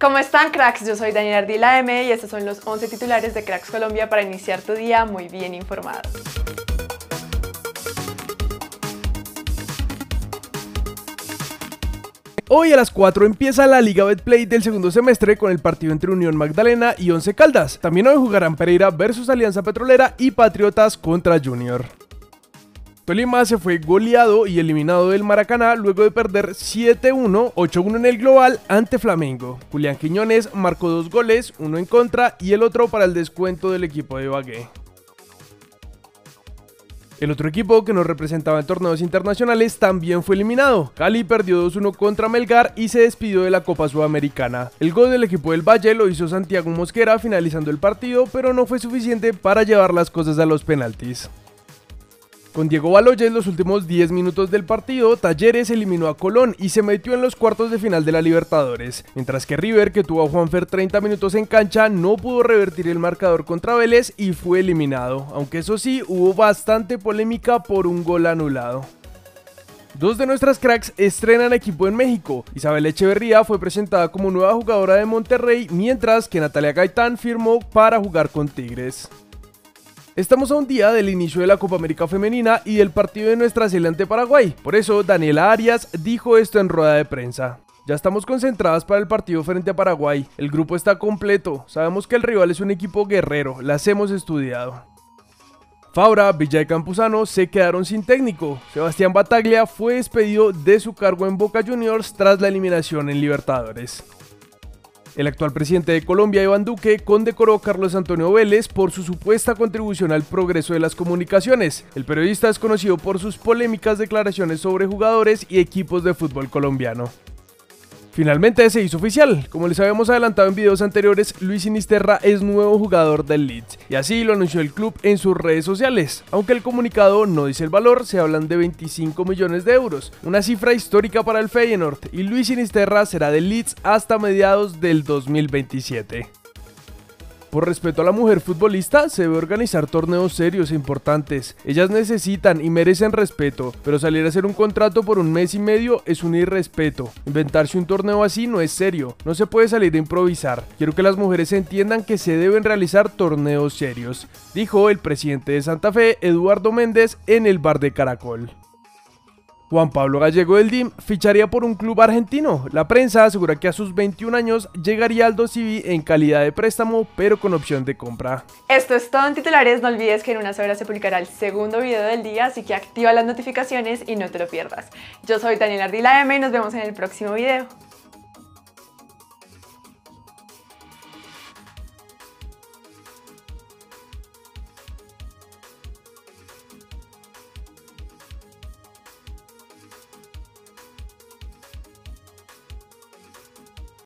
¿Cómo están cracks? Yo soy Daniela Ardila M y estos son los 11 titulares de Cracks Colombia para iniciar tu día muy bien informado. Hoy a las 4 empieza la Liga Betplay del segundo semestre con el partido entre Unión Magdalena y Once Caldas. También hoy jugarán Pereira versus Alianza Petrolera y Patriotas contra Junior. Tolima se fue goleado y eliminado del Maracaná luego de perder 7-1, 8-1 en el global ante Flamengo. Julián Quiñones marcó dos goles, uno en contra y el otro para el descuento del equipo de Bagué. El otro equipo que nos representaba en torneos internacionales también fue eliminado. Cali perdió 2-1 contra Melgar y se despidió de la Copa Sudamericana. El gol del equipo del Valle lo hizo Santiago Mosquera finalizando el partido, pero no fue suficiente para llevar las cosas a los penaltis. Con Diego Baloyes los últimos 10 minutos del partido, Talleres eliminó a Colón y se metió en los cuartos de final de la Libertadores, mientras que River, que tuvo a Juanfer 30 minutos en cancha, no pudo revertir el marcador contra Vélez y fue eliminado, aunque eso sí, hubo bastante polémica por un gol anulado. Dos de nuestras cracks estrenan equipo en México. Isabel Echeverría fue presentada como nueva jugadora de Monterrey, mientras que Natalia Gaitán firmó para jugar con Tigres. Estamos a un día del inicio de la Copa América Femenina y del partido de nuestra Zelanda ante Paraguay. Por eso, Daniela Arias dijo esto en rueda de prensa. Ya estamos concentradas para el partido frente a Paraguay. El grupo está completo. Sabemos que el rival es un equipo guerrero. Las hemos estudiado. Fabra, Villa de Campuzano se quedaron sin técnico. Sebastián Bataglia fue despedido de su cargo en Boca Juniors tras la eliminación en Libertadores. El actual presidente de Colombia, Iván Duque, condecoró a Carlos Antonio Vélez por su supuesta contribución al progreso de las comunicaciones. El periodista es conocido por sus polémicas declaraciones sobre jugadores y equipos de fútbol colombiano. Finalmente se hizo oficial. Como les habíamos adelantado en videos anteriores, Luis Sinisterra es nuevo jugador del Leeds y así lo anunció el club en sus redes sociales. Aunque el comunicado no dice el valor, se hablan de 25 millones de euros, una cifra histórica para el Feyenoord y Luis Sinisterra será del Leeds hasta mediados del 2027. Por respeto a la mujer futbolista, se debe organizar torneos serios e importantes. Ellas necesitan y merecen respeto, pero salir a hacer un contrato por un mes y medio es un irrespeto. Inventarse un torneo así no es serio, no se puede salir a improvisar. Quiero que las mujeres entiendan que se deben realizar torneos serios, dijo el presidente de Santa Fe, Eduardo Méndez, en el bar de Caracol. Juan Pablo Gallego del DIM ficharía por un club argentino. La prensa asegura que a sus 21 años llegaría al Dosivi en calidad de préstamo, pero con opción de compra. Esto es todo en titulares. No olvides que en unas horas se publicará el segundo video del día, así que activa las notificaciones y no te lo pierdas. Yo soy Daniela Ardila M y nos vemos en el próximo video.